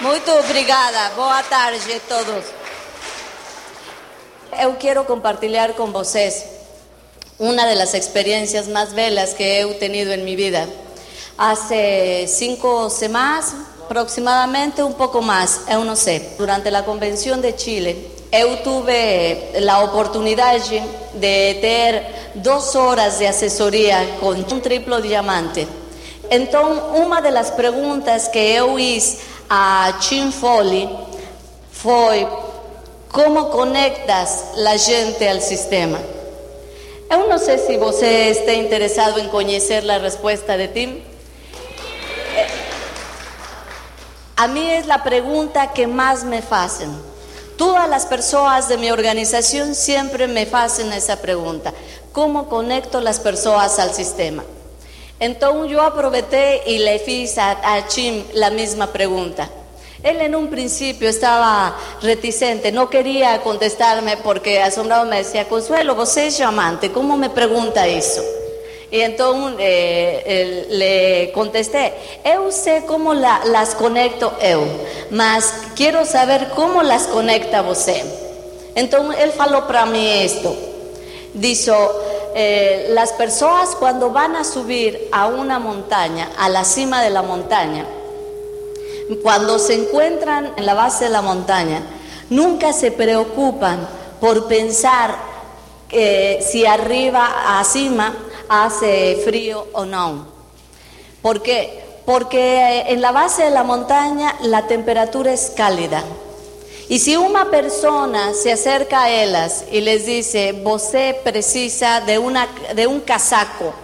Muito obrigada. Boa tarde a todos. Eu quero compartilhar com vocês uma das experiências mais belas que eu tenido em minha vida. Hace cinco semanas, aproximadamente, um pouco mais, eu não sei. Durante a convenção de Chile, eu tive a oportunidade de ter duas horas de assessoria com um triplo diamante. Então, uma das perguntas que eu fiz a Tim Foley foi como conectas a gente ao sistema. Eu não sei se você está interessado em conhecer a resposta de Tim. A mim é a pergunta que mais me fazem. Todas as pessoas de minha organização sempre me fazem essa pergunta: como conecto as pessoas ao sistema? Então eu aproveitei e le fiz a, a Tim a mesma pergunta. Ele en un principio estaba reticente, no quería contestarme porque asombrado me decía, Consuelo, você es amante, ¿cómo me pregunta eso? Y entonces eh, le contesté, eu sé cómo la, las conecto eu, mas quiero saber cómo las conecta você. Entonces él falou para mí esto, dijo, eh, las personas cuando van a subir a una montaña, a la cima de la montaña, cuando se encuentran en la base de la montaña, nunca se preocupan por pensar eh, si arriba, a cima, hace frío o no. ¿Por qué? Porque en la base de la montaña la temperatura es cálida. Y si una persona se acerca a ellas y les dice, você precisa de, un casaco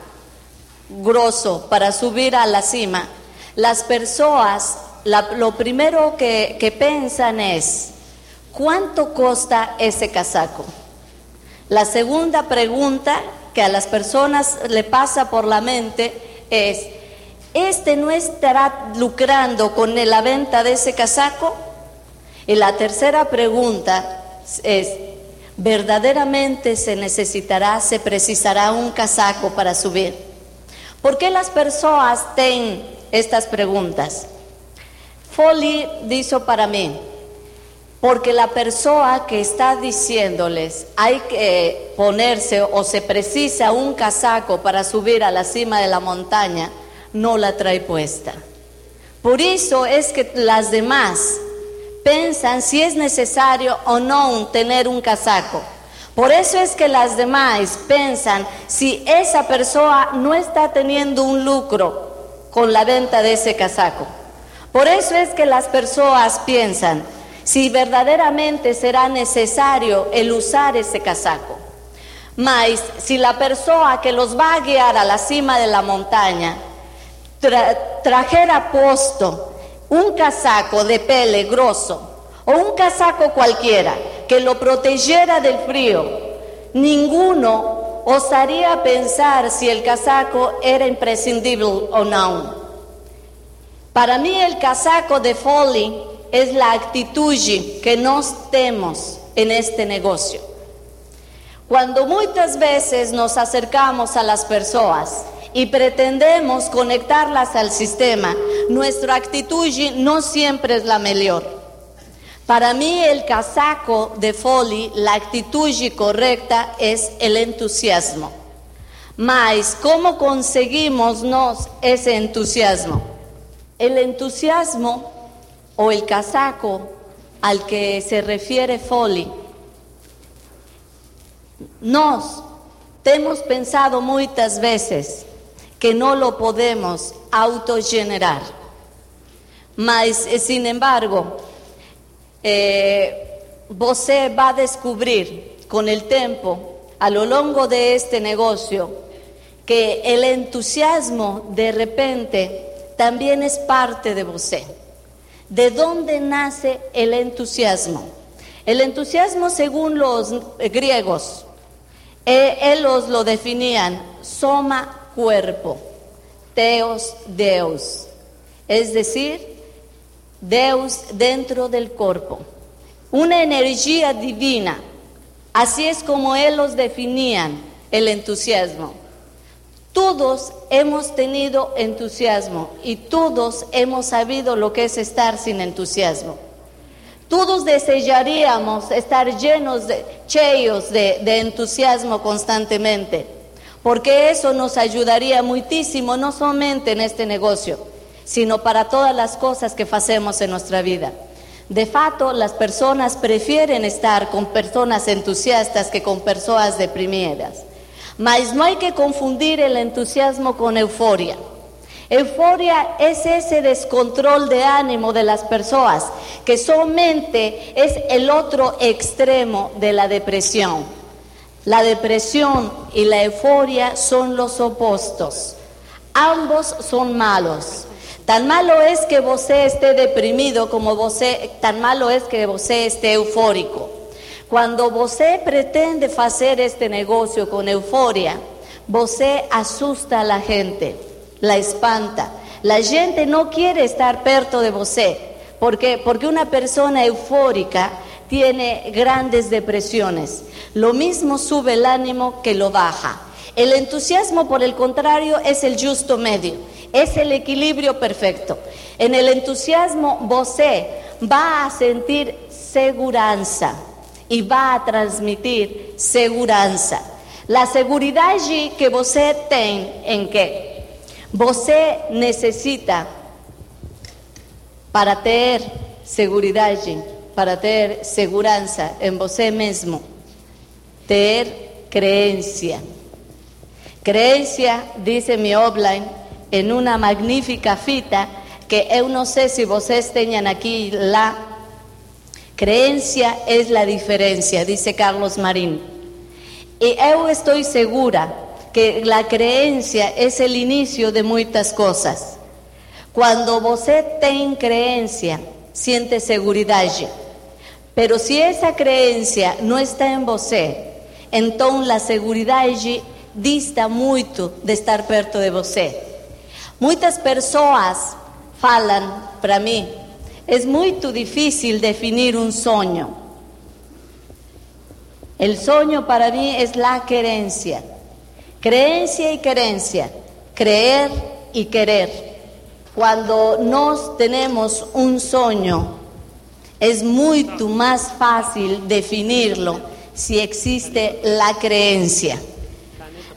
grosso para subir a la cima, las personas lo primero que, que piensan es, ¿cuánto cuesta ese casaco? La segunda pregunta que a las personas le pasa por la mente es, ¿este no estará lucrando con la venta de ese casaco? Y la tercera pregunta es, ¿verdaderamente se necesitará, se precisará un casaco para subir? ¿Por qué las personas tienen estas preguntas? Foley dijo para mí, porque la persona que está diciéndoles hay que ponerse o se precisa un casaco para subir a la cima de la montaña, no la trae puesta. Por eso es que las demás piensan si es necesario o no tener un casaco. Por eso es que las demás piensan si esa persona no está teniendo un lucro con la venta de ese casaco. Por eso es que las personas piensan si verdaderamente será necesario el usar ese casaco. Mas si la persona que los va a guiar a la cima de la montaña trajera puesto un casaco de pele grosso o un casaco cualquiera que lo protegiera del frío, ninguno osaría pensar si el casaco era imprescindible o no. Para mí el casaco de Foley es la actitud que nos tenemos en este negocio. Cuando muchas veces nos acercamos a las personas y pretendemos conectarlas al sistema, nuestra actitud no siempre es la mejor. Para mí el casaco de Foley, la actitud correcta es el entusiasmo. Mas, ¿cómo conseguimos nos ese entusiasmo? El entusiasmo o el casaco al que se refiere Foley, nos hemos pensado muchas veces que no lo podemos autogenerar. Mas, eh, sin embargo, eh, va a descubrir con el tiempo, a lo largo de este negocio, que el entusiasmo de repente también es parte de você. ¿De dónde nace el entusiasmo? El entusiasmo, según los griegos, eh, ellos lo definían soma cuerpo, teos deus, es decir, deus dentro del cuerpo, una energía divina. Así es como ellos definían el entusiasmo. Todos hemos tenido entusiasmo y todos hemos sabido lo que es estar sin entusiasmo. Todos desearíamos estar llenos de, cheios de, de entusiasmo constantemente, porque eso nos ayudaría muchísimo, no solamente en este negocio, sino para todas las cosas que hacemos en nuestra vida. De fato, las personas prefieren estar con personas entusiastas que con personas deprimidas. Mas no hay que confundir el entusiasmo con euforia. Euforia es ese descontrol de ánimo de las personas, que solamente es el otro extremo de la depresión. La depresión y la euforia son los opuestos. Ambos son malos. Tan malo es que vos esté deprimido como vos, tan malo es que vos esté eufórico. Cuando você pretende hacer este negocio con euforia, você asusta a la gente, la espanta. La gente no quiere estar perto de você. ¿Por? Porque una persona eufórica tiene grandes depresiones. Lo mismo sube el ánimo que lo baja. El entusiasmo, por el contrario, es el justo medio, es el equilibrio perfecto. En el entusiasmo, você va a sentir seguridad y va a transmitir seguridad. La seguridad que você tem en que você necesita para tener seguridad, para tener seguridad en você mismo, tener creencia. Creencia, dice mi offline, en una magnífica fita que yo no sé si vocês tengan aquí la Creencia es la diferencia, dice Carlos Marín. Y yo estoy segura que la creencia es el inicio de muchas cosas. Cuando você tem creencia, siente seguridad. Pero si esa creencia no está en você, la seguridad dista mucho de estar perto de você. Muchas personas falan para mí, es muy difícil definir un sueño. El sueño para mí es la creencia. Creencia y creencia. Creer y querer. Cuando nos tenemos un sueño, es mucho más fácil definirlo si existe la creencia.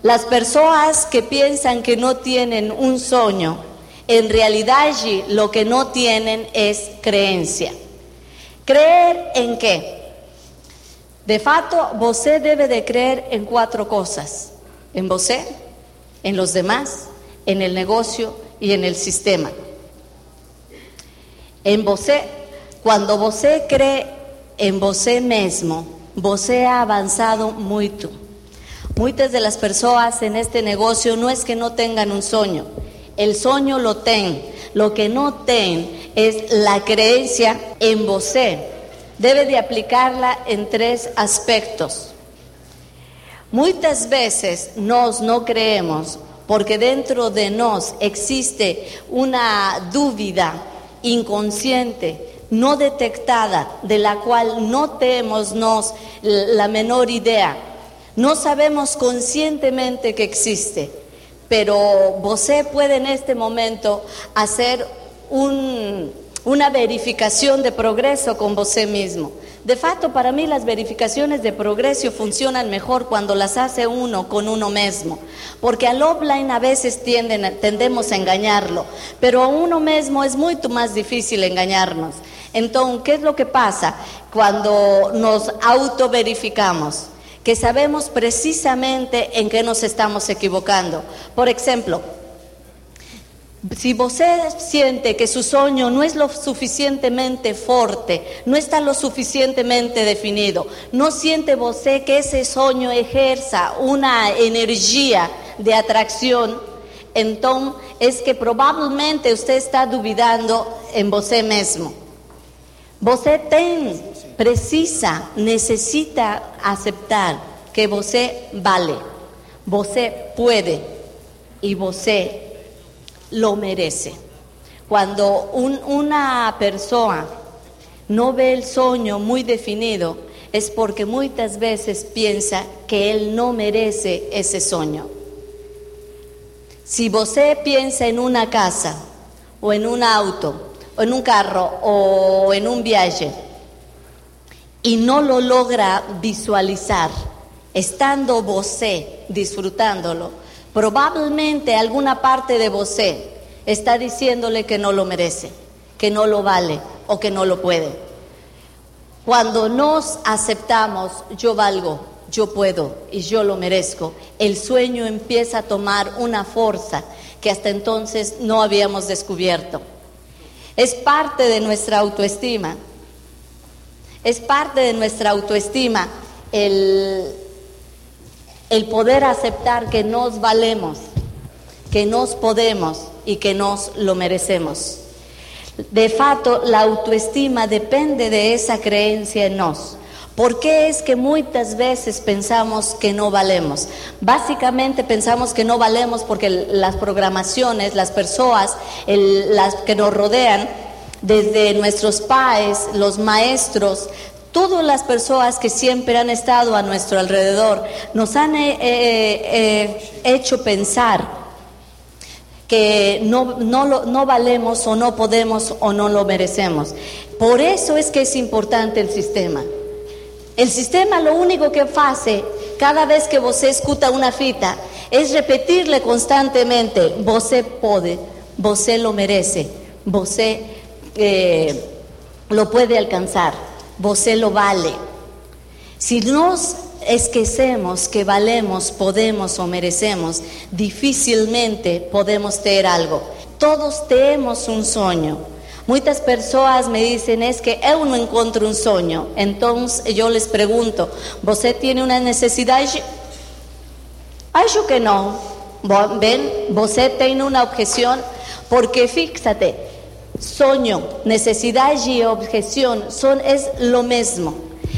Las personas que piensan que no tienen un sueño en realidad allí lo que no tienen es creencia. ¿Creer en qué? De fato, você debe de creer en cuatro cosas. En você, en los demás, en el negocio y en el sistema. En você, cuando você cree en você mismo, você ha avanzado mucho. Muchas de las personas en este negocio no es que no tengan un sueño, el sueño lo ten. Lo que no ten es la creencia en você. Debe de aplicarla en tres aspectos. Muchas veces nos no creemos porque dentro de nos existe una duda inconsciente, no detectada, de la cual no tenemos la menor idea. No sabemos conscientemente que existe pero você puede en este momento hacer una verificación de progreso con você mismo. De facto, para mí las verificaciones de progreso funcionan mejor cuando las hace uno con uno mismo, porque al offline a veces tienden, tendemos a engañarlo, pero a uno mismo es mucho más difícil engañarnos. Entonces, ¿qué es lo que pasa cuando nos autoverificamos? que sabemos precisamente en qué nos estamos equivocando. Por ejemplo, si usted siente que su sueño no es lo suficientemente fuerte, no está lo suficientemente definido, no siente usted que ese sueño ejerza una energía de atracción, entonces es que probablemente usted está dudando en usted mismo. Usted tiene precisa, necesita aceptar que você vale, você puede y você lo merece. Cuando una persona no ve el sueño muy definido, es porque muchas veces piensa que él no merece ese sueño. Si você piensa en una casa, o en un auto, o en un carro, o en un viaje, y no lo logra visualizar, estando você disfrutándolo, probablemente alguna parte de você está diciéndole que no lo merece, que no lo vale o que no lo puede. Cuando nos aceptamos, yo valgo, yo puedo y yo lo merezco, el sueño empieza a tomar una fuerza que hasta entonces no habíamos descubierto. Es parte de nuestra autoestima. Es parte de nuestra autoestima el, el poder aceptar que nos valemos, que nos podemos y que nos lo merecemos. De fato, la autoestima depende de esa creencia en nos. ¿Por qué es que muchas veces pensamos que no valemos? Básicamente pensamos que no valemos porque las programaciones, las personas, las que nos rodean, desde nuestros padres, los maestros, todas las personas que siempre han estado a nuestro alrededor, nos han eh, eh, eh, hecho pensar que no, no, no valemos o no podemos o no lo merecemos. Por eso es que es importante el sistema. El sistema lo único que hace cada vez que você escuta una fita es repetirle constantemente, você puede, você lo merece, eh, lo puede alcanzar, você lo vale. Si nos esquecemos que valemos, podemos o merecemos, difícilmente podemos tener algo. Todos tenemos un sueño. Muchas personas me dicen es que yo no encuentro un sueño. Entonces yo les pregunto, ¿você tiene una necesidad? Acho que no. Ven, você tiene una objeción porque fíjate, sueño, necesidad y objeción son es lo mismo.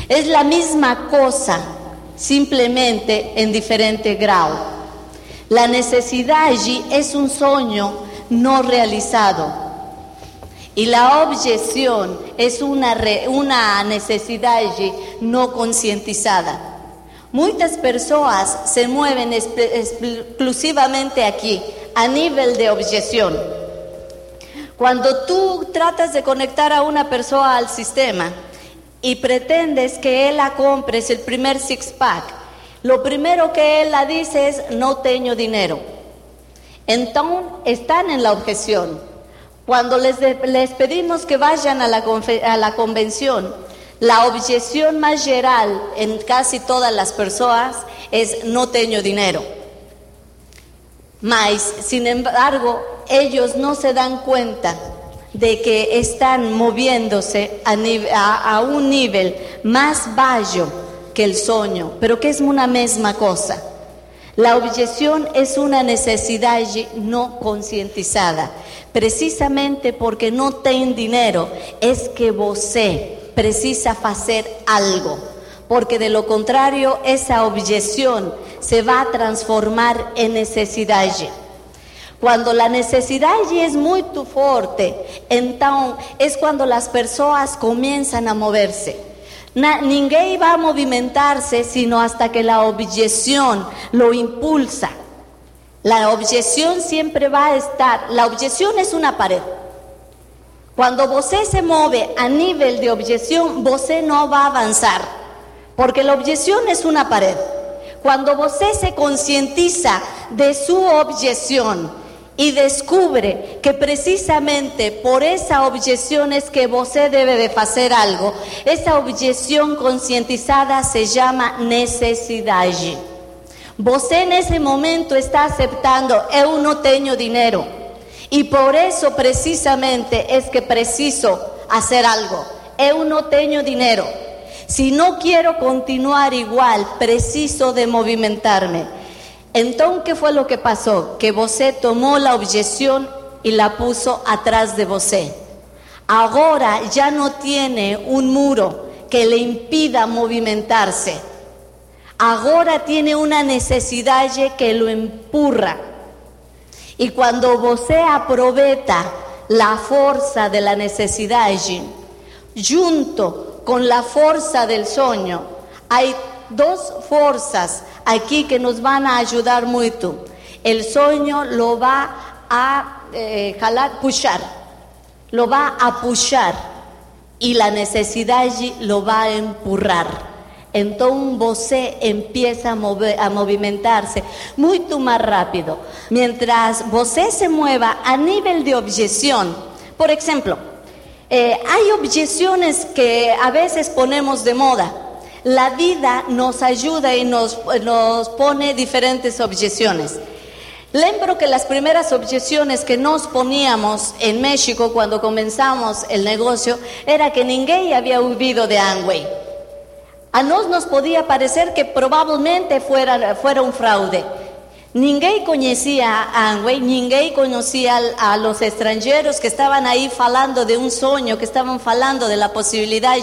Es la misma cosa simplemente en diferente grado. La necesidad allí es un sueño no realizado y la objeción es una, una necesidad allí no concientizada. Muchas personas se mueven exclusivamente aquí, a nivel de objeción. Cuando tú tratas de conectar a una persona al sistema, y pretendes que él la compres el primer six pack, lo primero que él la dice es no tengo dinero. Entonces están en la objeción. Cuando les, les pedimos que vayan a la, a la convención, la objeción más general en casi todas las personas es no tengo dinero. Mas, sin embargo, ellos no se dan cuenta de que están moviéndose a, un nivel más bajo que el sueño, pero que es una misma cosa. La objeción es una necesidad no concientizada. Precisamente porque no tienen dinero es que você precisa hacer algo. Porque de lo contrario esa objeción se va a transformar en necesidad. Cuando la necesidad es muy fuerte, entonces es cuando las personas comienzan a moverse. Ninguém va a movimentarse sino hasta que la objeción lo impulsa. La objeción siempre va a estar, la objeción es una pared. Cuando você se mueve a nivel de objeción, você no va a avanzar, porque la objeción es una pared. Cuando você se concientiza de su objeción, y descubre que precisamente por esa objeción es que você debe de hacer algo. Esa objeción concientizada se llama necesidad. Você en ese momento está aceptando, yo no tengo dinero. Y por eso precisamente es que preciso hacer algo. Yo no tengo dinero. Si no quiero continuar igual, preciso de movimentarme. Entonces, ¿qué fue lo que pasó? Que você tomó la objeción y la puso atrás de você. Ahora ya no tiene un muro que le impida movimentarse. Ahora tiene una necesidad que lo empurra. Y cuando você aprovecha la fuerza de la necesidad, junto con la fuerza del sueño, hay dos fuerzas aquí que nos van a ayudar mucho. el sueño lo va a eh, jalar, pushar, lo va a pushar y la necesidad lo va a empurrar. Entonces você empieza a, mover, a movimentarse mucho más rápido. Mientras você se mueva a nivel de objeción, por ejemplo, eh, hay objeciones que a veces ponemos de moda. La vida nos ayuda y nos, nos pone diferentes objeciones. Lembro que las primeras objeciones que nos poníamos en México cuando comenzamos el negocio era que ninguém había huido de Amway. A nos nos podía parecer que probablemente fuera, fuera un fraude. Ninguém conocía a Amway, ninguém conocía a los extranjeros que estaban ahí falando de un sueño, que estaban falando de la posibilidad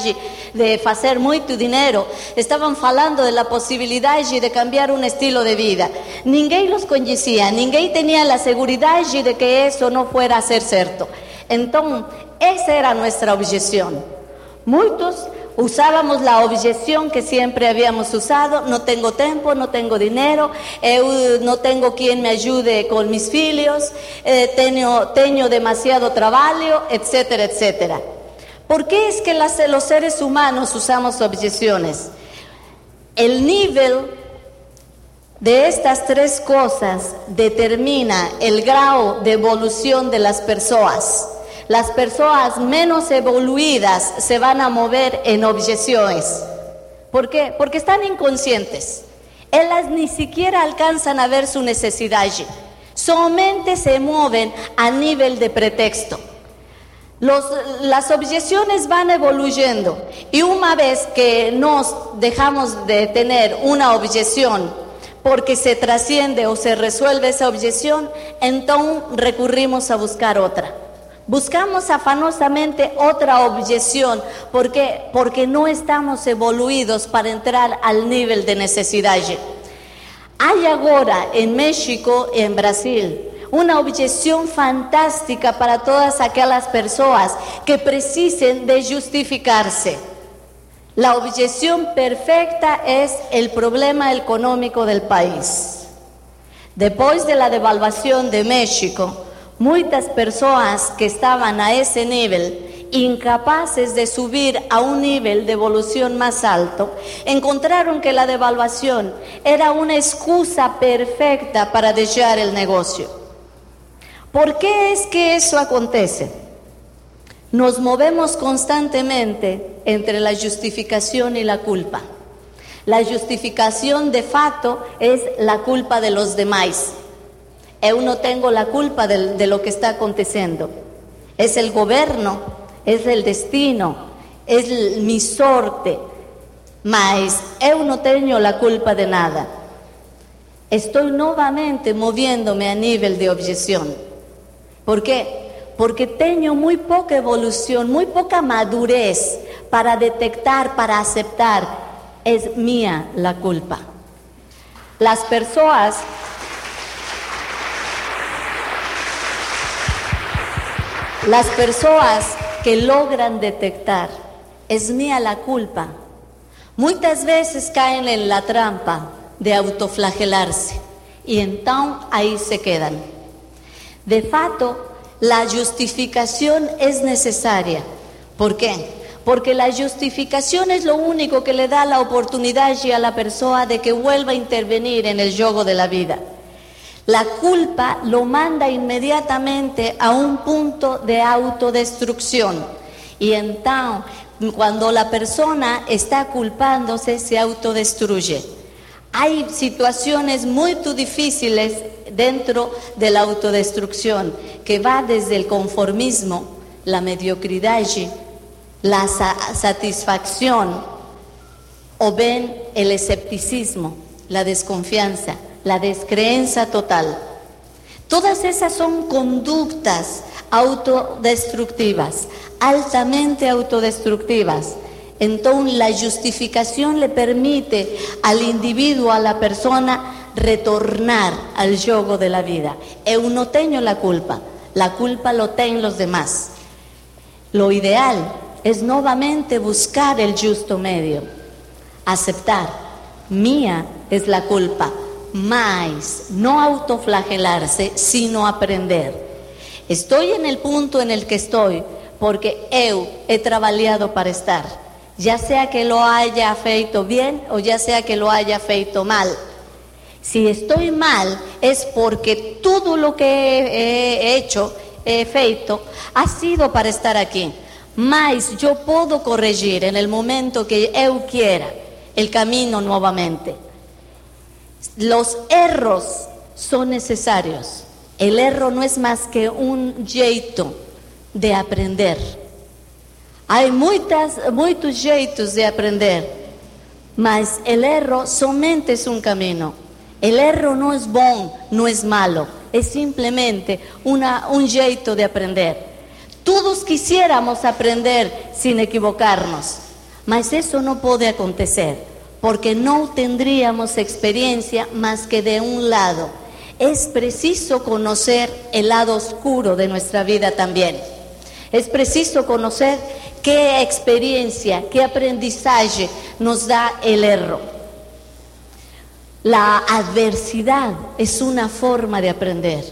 de hacer mucho dinero, estaban falando de la posibilidad de cambiar un estilo de vida. Ninguém los conocía, ninguém tenía la seguridad de que eso no fuera a ser cierto. Entonces, esa era nuestra objeción. Muchos usábamos la objeción que siempre habíamos usado, no tengo tiempo, no tengo dinero, no tengo quien me ayude con mis filios, eh, tengo, demasiado trabajo, etcétera, etcétera. ¿Por qué es que los seres humanos usamos objeciones? El nivel de estas tres cosas determina el grado de evolución de las personas. Las personas menos evoluidas se van a mover en objeciones. ¿Por qué? Porque están inconscientes. Ellas ni siquiera alcanzan a ver su necesidad. Solamente se mueven a nivel de pretexto. las objeciones van evoluyendo y una vez que nos dejamos de tener una objeción porque se trasciende o se resuelve esa objeción, entonces recurrimos a buscar otra. Buscamos afanosamente otra objeción porque, porque no estamos evoluidos para entrar al nivel de necesidad. Hay ahora en México y en Brasil una objeción fantástica para todas aquellas personas que precisen de justificarse. La objeción perfecta es el problema económico del país. Después de la devaluación de México, Muchas personas que estaban a ese nivel, incapaces de subir a un nivel de evolución más alto, encontraron que la devaluación era una excusa perfecta para dejar el negocio. ¿Por qué es que eso acontece? Nos movemos constantemente entre la justificación y la culpa. La justificación de facto es la culpa de los demás. Yo no tengo la culpa de, lo que está aconteciendo. Es el gobierno, es el destino, es mi sorte. Mas yo no tengo la culpa de nada. Estoy nuevamente moviéndome a nivel de objeción. ¿Por qué? Porque tengo muy poca evolución, muy poca madurez para detectar, para aceptar, es mía la culpa. Las personas Las personas que logran detectar, es mía la culpa, muchas veces caen en la trampa de autoflagelarse y entonces ahí se quedan. De fato, la justificación es necesaria. ¿Por qué? Porque la justificación es lo único que le da la oportunidad a la persona de que vuelva a intervenir en el juego de la vida. La culpa lo manda inmediatamente a un punto de autodestrucción. Y entonces, cuando la persona está culpándose, se autodestruye. Hay situaciones muy difíciles dentro de la autodestrucción, que va desde el conformismo, la mediocridad, la satisfacción, o ven el escepticismo, la desconfianza la descreencia total. Todas esas son conductas autodestructivas, altamente autodestructivas. Entonces la justificación le permite al individuo, a la persona, retornar al yogo de la vida. Yo no tengo la culpa, la culpa lo tienen los demás. Lo ideal es nuevamente buscar el justo medio, aceptar, mía es la culpa, mas no autoflagelarse, sino aprender. Estoy en el punto en el que estoy porque eu he trabajado para estar, ya sea que lo haya feito bien o ya sea que lo haya feito mal. Si estoy mal es porque todo lo que he hecho, he feito, ha sido para estar aquí. Mas yo puedo corregir en el momento que eu quiera el camino nuevamente. Los erros son necesarios. El error no es más que un jeito de aprender. Hay muchas, muchos jeitos de aprender, mas el error somente es un camino. El error no es bom, no es malo, es simplemente una, un jeito de aprender. Todos quisiéramos aprender sin equivocarnos, mas eso no puede acontecer, porque no tendríamos experiencia más que de un lado. Es preciso conocer el lado oscuro de nuestra vida también. Es preciso conocer qué experiencia, qué aprendizaje nos da el error. La adversidad es una forma de aprender.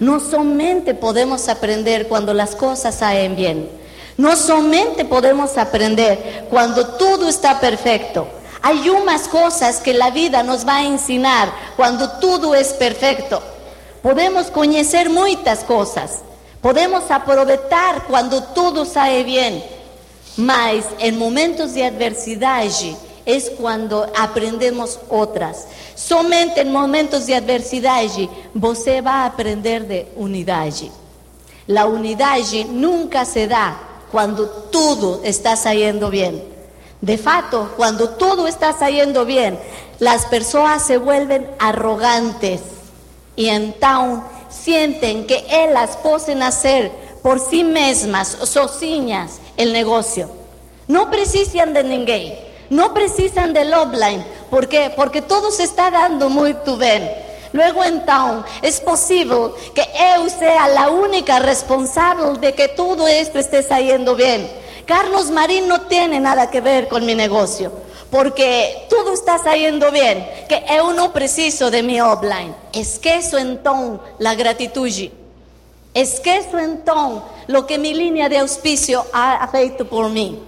No solamente podemos aprender cuando las cosas salen bien. No solamente podemos aprender cuando todo está perfecto. Hay unas cosas que la vida nos va a enseñar cuando todo es perfecto. Podemos conocer muchas cosas, Podemos aprovechar cuando todo sale bien, mas en momentos de adversidad es cuando aprendemos otras. Somente en momentos de adversidad você va a aprender de unidad. La unidad nunca se da cuando todo está saliendo bien. De fato, cuando todo está saliendo bien, las personas se vuelven arrogantes y entonces sienten que ellas pueden hacer por sí mismas, sozinhas, el negocio. No precisan de ninguém, no precisan del offline. ¿Por qué? Porque todo se está dando muy bien. Luego entonces es posible que yo sea la única responsable de que todo esto esté saliendo bien. Carlos Marín no tiene nada que ver con mi negocio porque todo está saliendo bien, que yo no preciso de mi offline. Esqueço entonces la gratitud. Esqueço entonces lo que mi línea de auspicio ha feito por mí.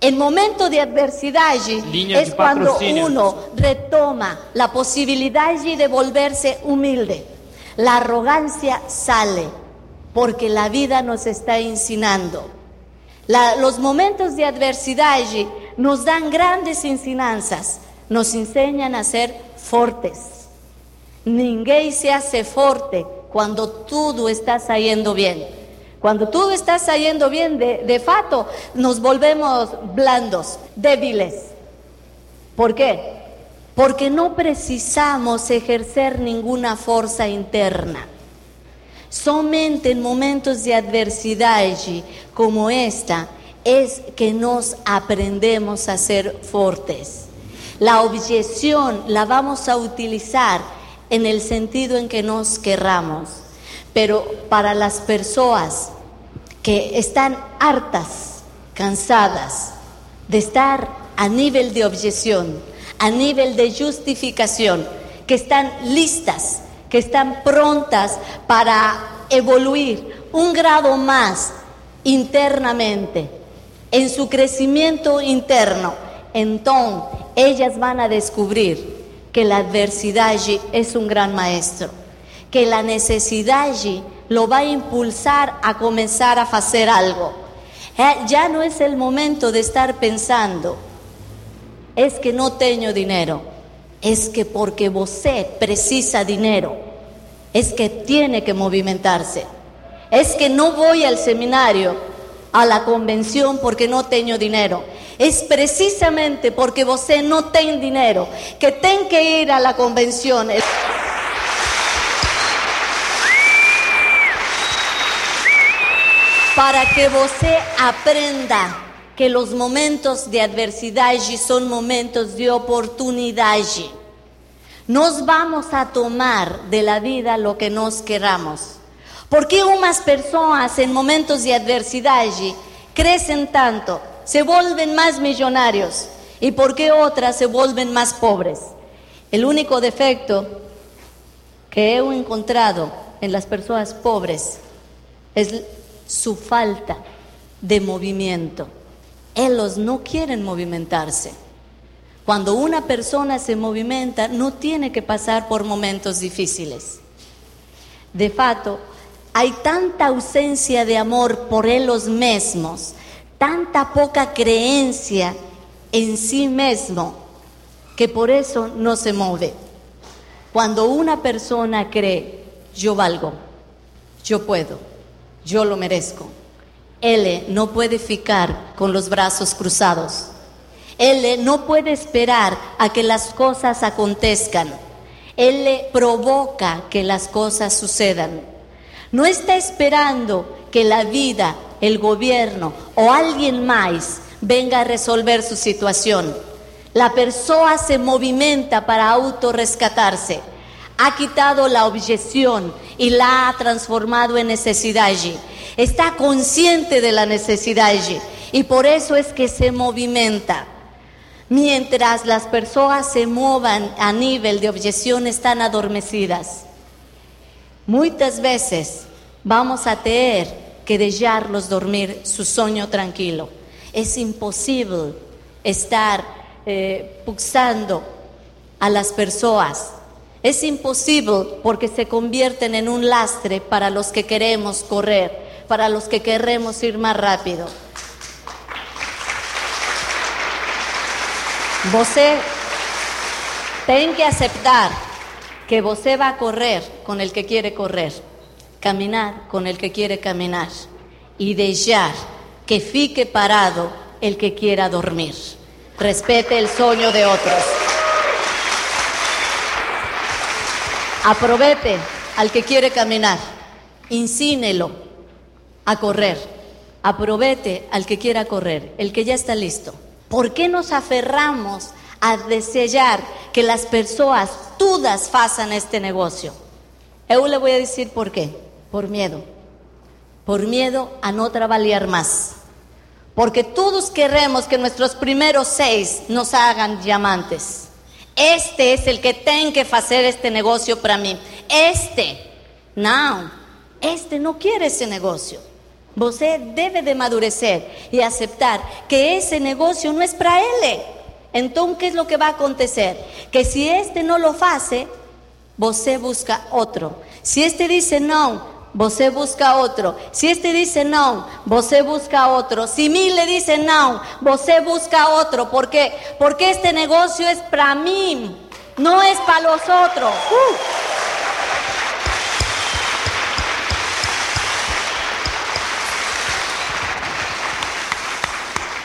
En momento de adversidad es cuando uno retoma la posibilidad de volverse humilde. La arrogancia sale porque la vida nos está ensinando. Los momentos de adversidad nos dan grandes ensinanzas, nos enseñan a ser fuertes. Ninguém se hace fuerte cuando todo está saliendo bien. Cuando todo está saliendo bien, de, de fato, nos volvemos blandos, débiles. ¿Por qué? Porque no precisamos ejercer ninguna fuerza interna. Somente en momentos de adversidad como esta es que nos aprendemos a ser fuertes. La objeción la vamos a utilizar en el sentido en que nos querramos, pero para las personas que están hartas, cansadas de estar a nivel de objeción, a nivel de justificación, que están listas, que están prontas para evoluir un grado más internamente, en su crecimiento interno, entonces ellas van a descubrir que la adversidad es un gran maestro, que la necesidad lo va a impulsar a comenzar a hacer algo. Eh, ya no es el momento de estar pensando, es que no tengo dinero, es que porque você precisa dinero, es que tiene que movimentarse, es que no voy al seminario a la convención porque no tengo dinero. Es precisamente porque você no tiene dinero que ten que ir a la convención. Para que você aprenda que los momentos de adversidad son momentos de oportunidad. Nos vamos a tomar de la vida lo que nos queramos. ¿Por qué unas personas en momentos de adversidad crecen tanto, se vuelven más millonarios y por qué otras se vuelven más pobres? El único defecto que he encontrado en las personas pobres es su falta de movimiento. Ellos no quieren movimentarse. Cuando una persona se movimenta, no tiene que pasar por momentos difíciles. De fato, hay tanta ausencia de amor por ellos mismos, tanta poca creencia en sí mismo, que por eso no se mueve. Cuando una persona cree, yo valgo, yo puedo, yo lo merezco, él no puede ficar con los brazos cruzados. Él no puede esperar a que las cosas acontezcan. Él provoca que las cosas sucedan. No está esperando que la vida, el gobierno o alguien más venga a resolver su situación. La persona se movimenta para autorrescatarse. Ha quitado la objeción y la ha transformado en necesidad. Está consciente de la necesidad y por eso es que se movimenta. Mientras las personas se muevan a nivel de objeción están adormecidas. Muchas veces vamos a tener que dejarlos dormir su sueño tranquilo. Es imposible estar eh, pulsando a las personas. Es imposible porque se convierten en un lastre para los que queremos correr, para los que queremos ir más rápido. Você tem que aceptar que você va a correr con el que quiere correr, caminar con el que quiere caminar y dejar que fique parado el que quiera dormir. Respete el sueño de otros. Aproveche al que quiere caminar, insínelo a correr. Aproveche al que quiera correr, el que ya está listo. ¿Por qué nos aferramos a desear que las personas todas façam este negocio? Yo le voy a decir por qué. Por miedo. Por miedo a no trabajar más. Porque todos queremos que nuestros primeros seis nos hagan diamantes. Este es el que tiene que hacer este negocio para mí. Este. No. Este no quiere ese negocio. Você debe de madurecer y aceptar que ese negocio no es para él. Entonces, ¿qué es lo que va a acontecer? Que si este no lo hace, você busca otro. Si este dice no, você busca otro. Si este dice no, você busca otro. Si mil le dice no, você busca otro. ¿Por qué? Porque este negocio es para mí, no es para los otros. Uh.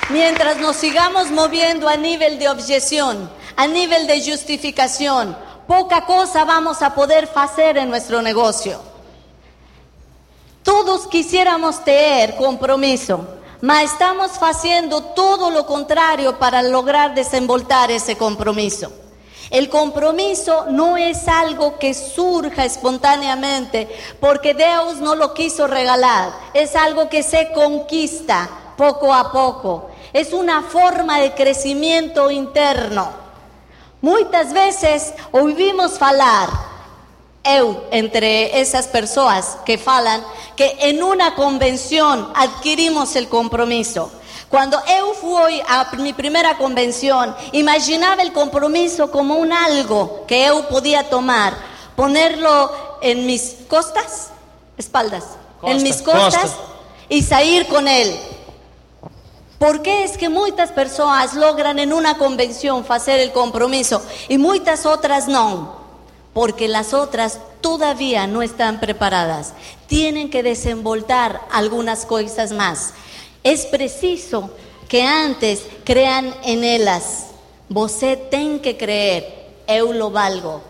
Mientras nos sigamos moviendo a nivel de objeción, a nivel de justificación, poca cosa vamos a poder hacer en nuestro negocio. Todos quisiéramos tener compromiso, mas estamos haciendo todo lo contrario para lograr desenvoltar ese compromiso. El compromiso no es algo que surja espontáneamente porque Dios no lo quiso regalar, es algo que se conquista poco a poco es una forma de crecimiento interno. Muchas veces oímos hablar, eu, entre esas personas que falan, que en una convención adquirimos el compromiso. Cuando eu fui a mi primera convención, imaginaba el compromiso como un algo que eu podía tomar, ponerlo en mis costas, espaldas, en mis costas, y salir con él. ¿Por qué es que muchas personas logran en una convención hacer el compromiso y muchas otras no? Porque las otras todavía no están preparadas. Tienen que desenvoltar algunas cosas más. Es preciso que antes crean en ellas. Você tem que creer, eu lo valgo,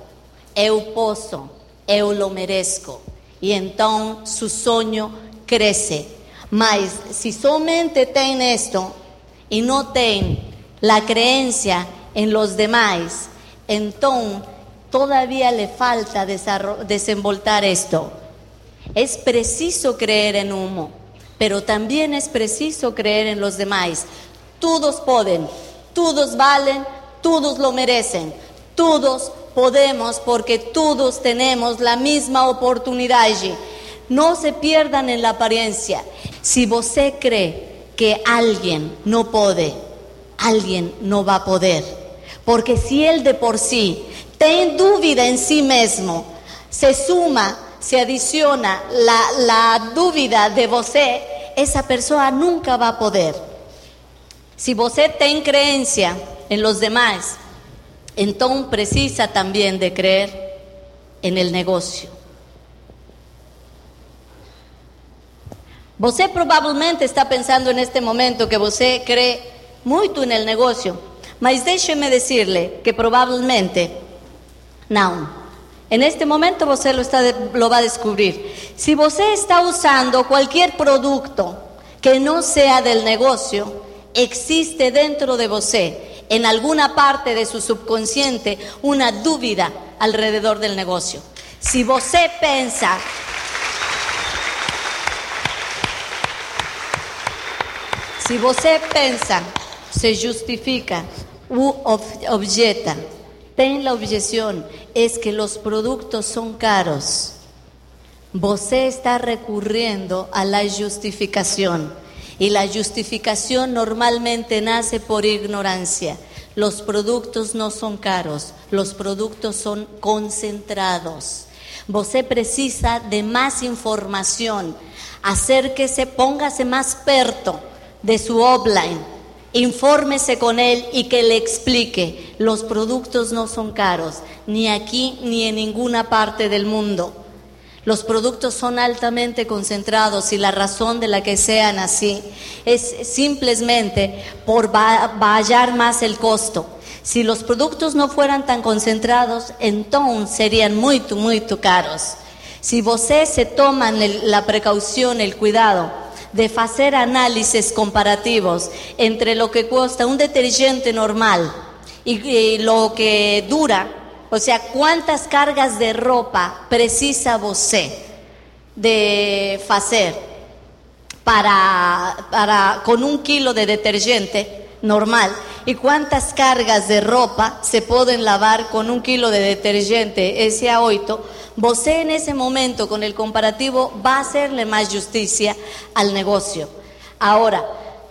eu posso, eu lo merezco. Y entonces su sueño crece. Mas si solamente ten esto y no ten la creencia en los demás, entonces todavía le falta desenvoltar esto. Es preciso creer en uno, pero también es preciso creer en los demás. Todos pueden, todos valen, todos lo merecen, todos podemos porque todos tenemos la misma oportunidad. No se pierdan en la apariencia. Si você cree que alguien no puede, alguien no va a poder. Porque si él de por sí tiene duda en sí mismo, se suma, se adiciona la, la duda de você, esa persona nunca va a poder. Si você tem creencia en los demás, entonces precisa también de creer en el negocio. Você probablemente está pensando en este momento que você cree mucho en el negocio, déjeme decirle que probablemente no. En este momento você lo, va a descubrir. Si você está usando cualquier producto que no sea del negocio, existe dentro de você, en alguna parte de su subconsciente, una duda alrededor del negocio. Si você pensa Si você pensa, se justifica u objeta, ten la objeción, es que los productos son caros. Você está recurriendo a la justificación y la justificación normalmente nace por ignorancia. Los productos no son caros, los productos son concentrados. Você precisa de más información. Acérquese, póngase más perto de su offline, infórmese con él y que le explique, los productos no son caros, ni aquí ni en ninguna parte del mundo. Los productos son altamente concentrados y la razón de la que sean así es simplemente por vallar más el costo. Si los productos no fueran tan concentrados, entonces serían muy, muy caros. Si ustedes se toman la precaución, el cuidado de hacer análisis comparativos entre lo que cuesta un detergente normal y, lo que dura, o sea, cuántas cargas de ropa precisa você de hacer para, para con un kilo de detergente normal y cuántas cargas de ropa se pueden lavar con un kilo de detergente SA8, Você en ese momento con el comparativo va a hacerle más justicia al negocio. Ahora,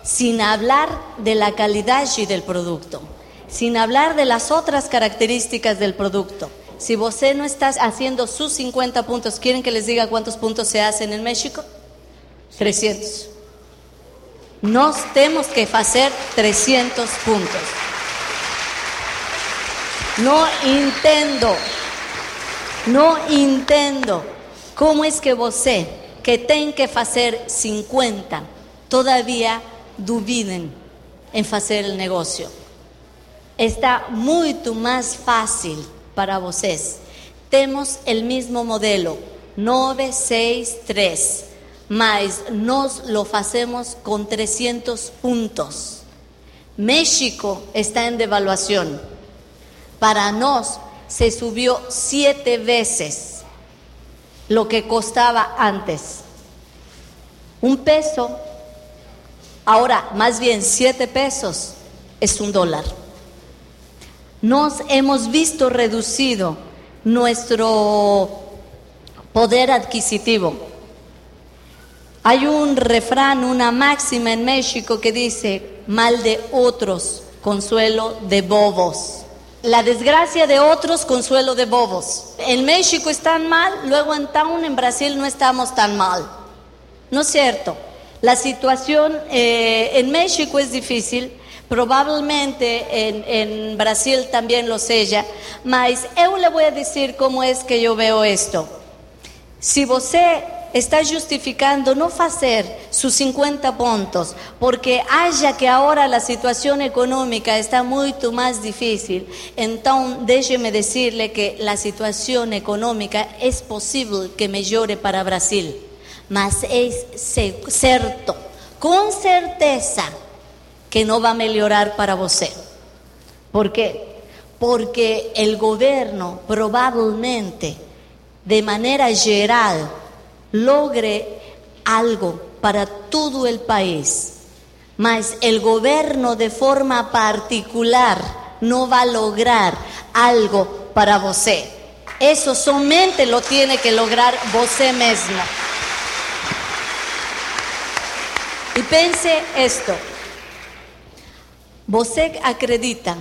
sin hablar de la calidad y del producto, sin hablar de las otras características del producto. Si você no está haciendo sus 50 puntos, ¿quieren que les diga cuántos puntos se hacen en México? 300. Nos tenemos que hacer 300 puntos. No intento no intendo cómo es que você, que tem que hacer 50, todavía duviden en hacer el negocio. Está mucho más fácil para vocês. Temos el mismo modelo, 963, mas nos lo hacemos con 300 puntos. México está en devaluación. Para nos se subió siete veces lo que costaba antes. Un peso, ahora más bien siete pesos, es un dólar. Nos hemos visto reducido nuestro poder adquisitivo. Hay un refrán, una máxima en México que dice, mal de otros, consuelo de bobos. La desgracia de otros, consuelo de bobos. En México están mal, luego en Town, en Brasil no estamos tan mal. ¿No es cierto? La situación eh, en México es difícil, probablemente en, Brasil también lo sea, mas yo le voy a decir cómo es que yo veo esto. Si você está justificando no hacer sus 50 puntos porque haya que ahora la situación económica está mucho más difícil, entonces déjeme decirle que la situación económica es posible que mejore para Brasil, mas es cierto, con certeza, que no va a mejorar para usted. ¿Por qué? Porque el gobierno probablemente, de manera general, logre algo para todo el país, mas el gobierno de forma particular no va a lograr algo para você. Eso somente lo tiene que lograr você mesmo. Y pense esto. Você acredita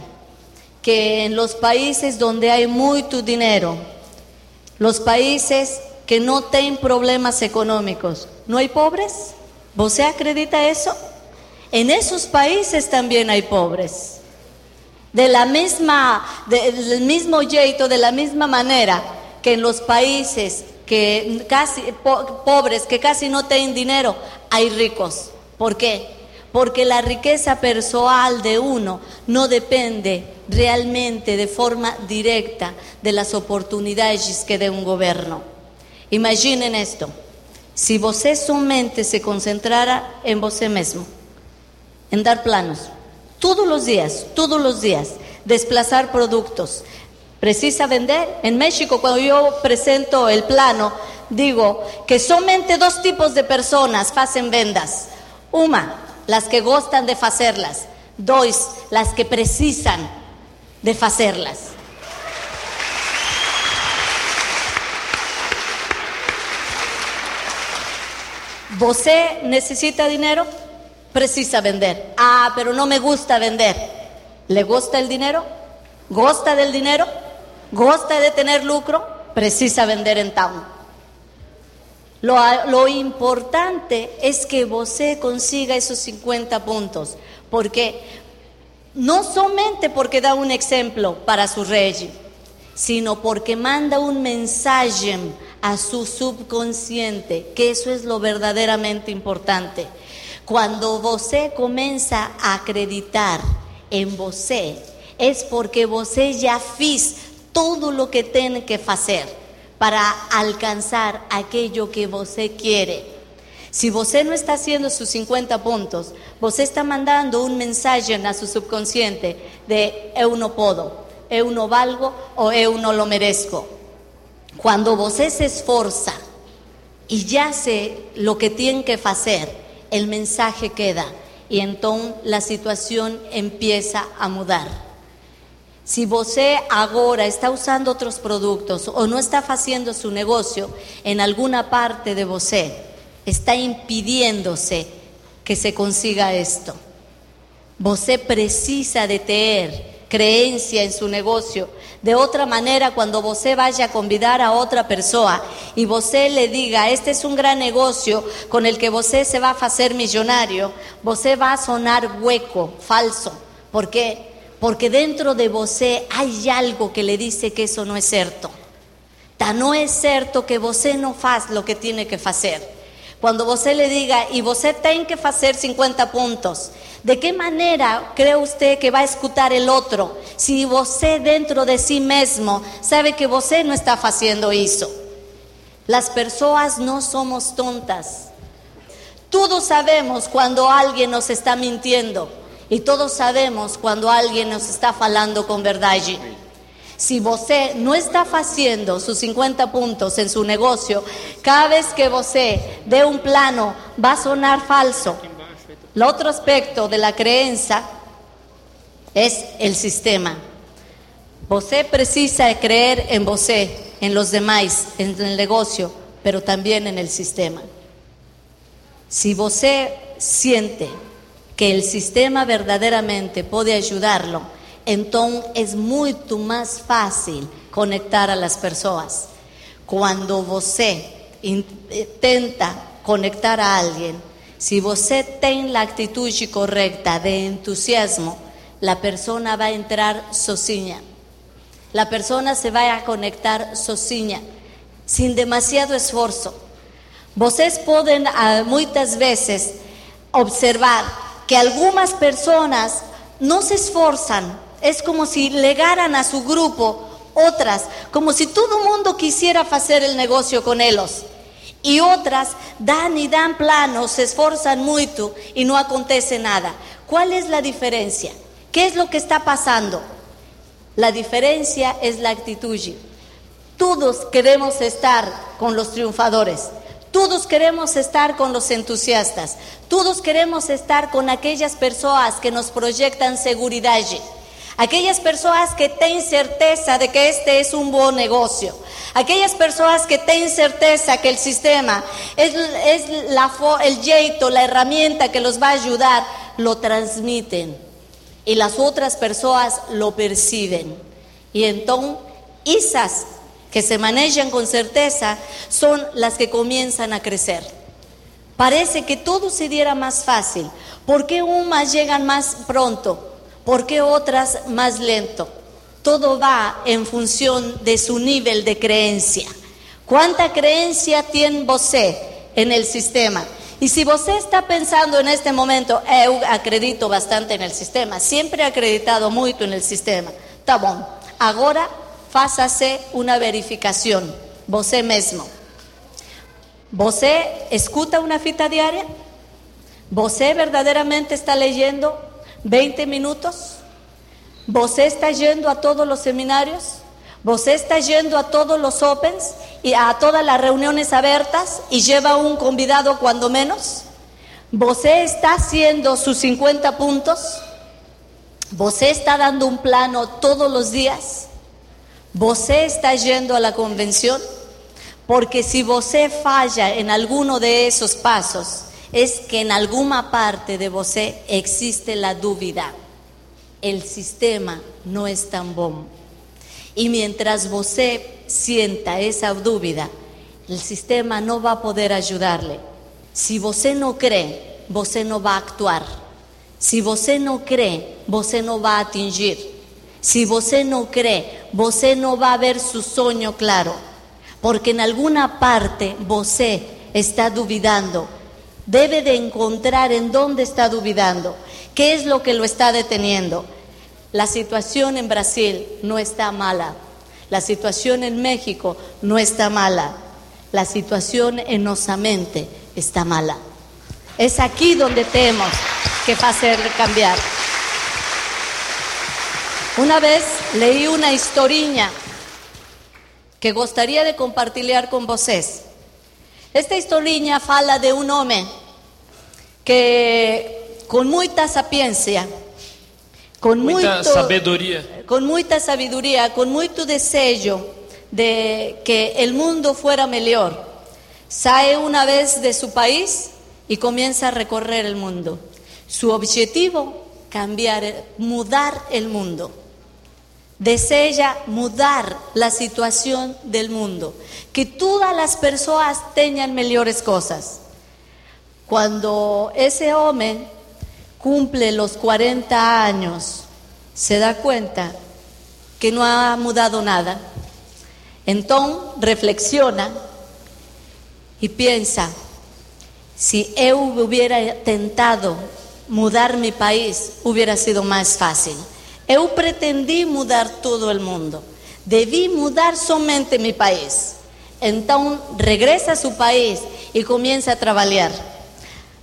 que en los países donde hay mucho dinero, los países que no tienen problemas económicos, ¿no hay pobres? ¿Você acredita eso? En esos países también hay pobres. De la misma, del mismo jeito, de la misma manera que en los países que casi pobres, que casi no tienen dinero, hay ricos. ¿Por qué? Porque la riqueza personal de uno no depende realmente de forma directa de las oportunidades que dé un gobierno. Imaginen esto. Si você somente se concentrara en você mesmo, en dar planos, todos los días, todos los días, desplazar productos. ¿Precisa vender? En México, cuando yo presento el plano, digo que solamente dos tipos de personas hacen vendas. Una, las que gustan de hacerlas. Dos, las que precisan de hacerlas. ¿Você necesita dinero? Precisa vender. Ah, pero no me gusta vender. ¿Le gusta el dinero? ¿Gusta del dinero? ¿Gusta de tener lucro? Precisa vender en town. Lo, lo, importante es que você consiga esos 50 puntos, porque no solamente porque da un ejemplo para su rey, sino porque manda un mensaje a su subconsciente, que eso es lo verdaderamente importante. Cuando você comienza a acreditar en você, es porque você ya fiz todo lo que tiene que hacer para alcanzar aquello que você quiere. Si você no está haciendo sus 50 puntos, você está mandando un mensaje a su subconsciente de eu no puedo, eu no valgo o eu no lo merezco. Cuando você se esforza y ya hace lo que tiene que hacer, el mensaje queda y entonces la situación empieza a mudar. Si você ahora está usando otros productos o no está haciendo su negocio en alguna parte de você, está impidiéndose que se consiga esto. Você precisa de tener creencia en su negocio. De otra manera, cuando você vaya a convidar a otra persona y você le diga, este es un gran negocio con el que você se va a hacer millonario, você va a sonar hueco, falso. ¿Por qué? porque dentro de você hay algo que le dice que eso no es cierto. Ta no es cierto que você no faz lo que tiene que hacer. Cuando você le diga, y você tiene que hacer 50 puntos, ¿de qué manera cree usted que va a escuchar el otro si você dentro de sí mismo sabe que você no está haciendo eso? Las personas no somos tontas. Todos sabemos cuando alguien nos está mintiendo. Y todos sabemos cuando alguien nos está falando con verdad. Si você no está haciendo sus 50 puntos en su negocio, cada vez que você dé un plano va a sonar falso. El otro aspecto de la creencia es el sistema. Você precisa creer en você, en los demás, en el negocio, pero también en el sistema. Si você siente que el sistema verdaderamente puede ayudarlo, entonces es mucho más fácil conectar a las personas. Cuando você intenta conectar a alguien, si você tiene la actitud correcta de entusiasmo, la persona va a entrar sozinha. La persona se va a conectar sozinha, sin demasiado esfuerzo. Vocês pueden ah, muchas veces observar que algunas personas no se esforzan, es como si legaran a su grupo otras, como si todo el mundo quisiera hacer el negocio con ellos. Y otras dan y dan planos, se esforzan mucho y no acontece nada. ¿Cuál es la diferencia? ¿Qué es lo que está pasando? La diferencia es la actitud. Todos queremos estar con los triunfadores. Todos queremos estar con los entusiastas, todos queremos estar con aquellas personas que nos proyectan seguridad. Aquellas personas que tienen certeza de que este es un buen negocio. Aquellas personas que tienen certeza que el sistema es, la, el jeito, la herramienta que los va a ayudar, lo transmiten. Y las otras personas lo perciben. Y entonces, esas que se manejan con certeza son las que comienzan a crecer. Parece que todo se diera más fácil. ¿Por qué unas llegan más pronto? ¿Por qué otras más lento? Todo va en función de su nivel de creencia. ¿Cuánta creencia tiene usted en el sistema? Y si usted está pensando en este momento, yo acredito bastante en el sistema, siempre he acreditado mucho en el sistema. Está bom. Ahora, fázase una verificación, usted mismo. ¿Você escuta una fita diaria? ¿Você verdaderamente está leyendo 20 minutos? ¿Você está yendo a todos los seminarios? ¿Você está yendo a todos los opens y a todas las reuniones abiertas y lleva un convidado cuando menos? ¿Você está haciendo sus 50 puntos? ¿Você está dando un plano todos los días? ¿Você está yendo a la convención? Porque si você falla en alguno de esos pasos, es que en alguna parte de você existe la duda. El sistema no es tan bom. Y mientras você sienta esa duda, el sistema no va a poder ayudarle. Si você no cree, você no va a actuar. Si você no cree, você no va a atingir. Si você no cree, você no va a ver su sueño claro. Porque en alguna parte você está dudando debe de encontrar en dónde está dudando, qué es lo que lo está deteniendo. La situación en Brasil no está mala, la situación en México no está mala, la situación en Osamente está mala. Es aquí donde tenemos que hacer cambiar. Una vez leí una historiña que gustaría de compartir con vosotros. Esta historia fala de un hombre que con mucha sapiencia, con sabedoria, con mucha sabiduría, con mucho deseo de que el mundo fuera mejor, sale una vez de su país y comienza a recorrer el mundo. Su objetivo, cambiar, mudar el mundo desea mudar la situación del mundo, que todas las personas tengan mejores cosas. Cuando ese hombre cumple los 40 años, se da cuenta que no ha mudado nada. Entonces reflexiona y piensa, si yo hubiera tentado mudar mi país, hubiera sido más fácil. Eu pretendi mudar todo el mundo. Debí mudar somente mi país. Entonces regresa a su país y comienza a trabajar.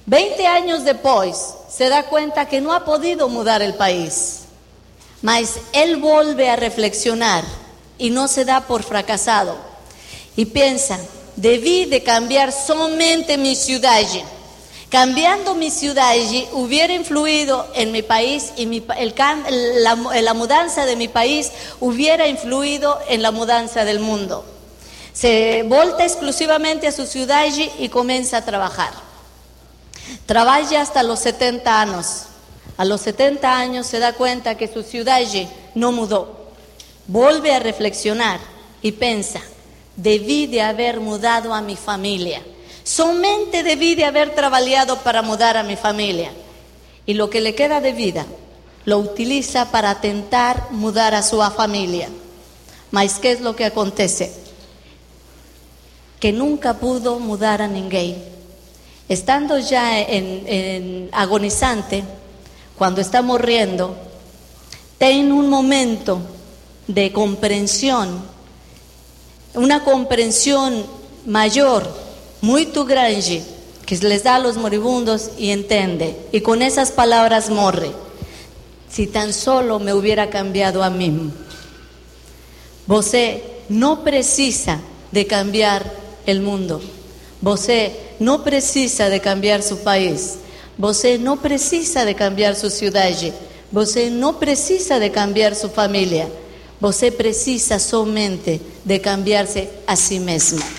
Veinte años después se da cuenta que no ha podido mudar el país. Mas él vuelve a reflexionar y no se da por fracasado. Y piensa, debí de cambiar solamente mi ciudad Cambiando mi ciudad hubiera influido en mi país y la, mudanza de mi país hubiera influido en la mudanza del mundo. Se volta exclusivamente a su ciudad y comienza a trabajar. Trabaja hasta los 70 años. A los 70 años se da cuenta que su ciudad no mudó. Vuelve a reflexionar y piensa, debí de haber mudado a mi familia Solamente debí de haber trabajado para mudar a mi familia. Y lo que le queda de vida lo utiliza para tentar mudar a su familia. Mas ¿qué es lo que acontece? Que nunca pudo mudar a ninguém. Estando ya en agonizante, cuando está muriendo, tiene un momento de comprensión, una comprensión mayor muy grande que les da a los moribundos y entiende. Y con esas palabras morre. Si tan solo me hubiera cambiado a mí. Você no precisa de cambiar el mundo. Você no precisa de cambiar su país. Você no precisa de cambiar su ciudad. Você não precisa de cambiar sua família. Você precisa somente de cambiar-se a si mesmo.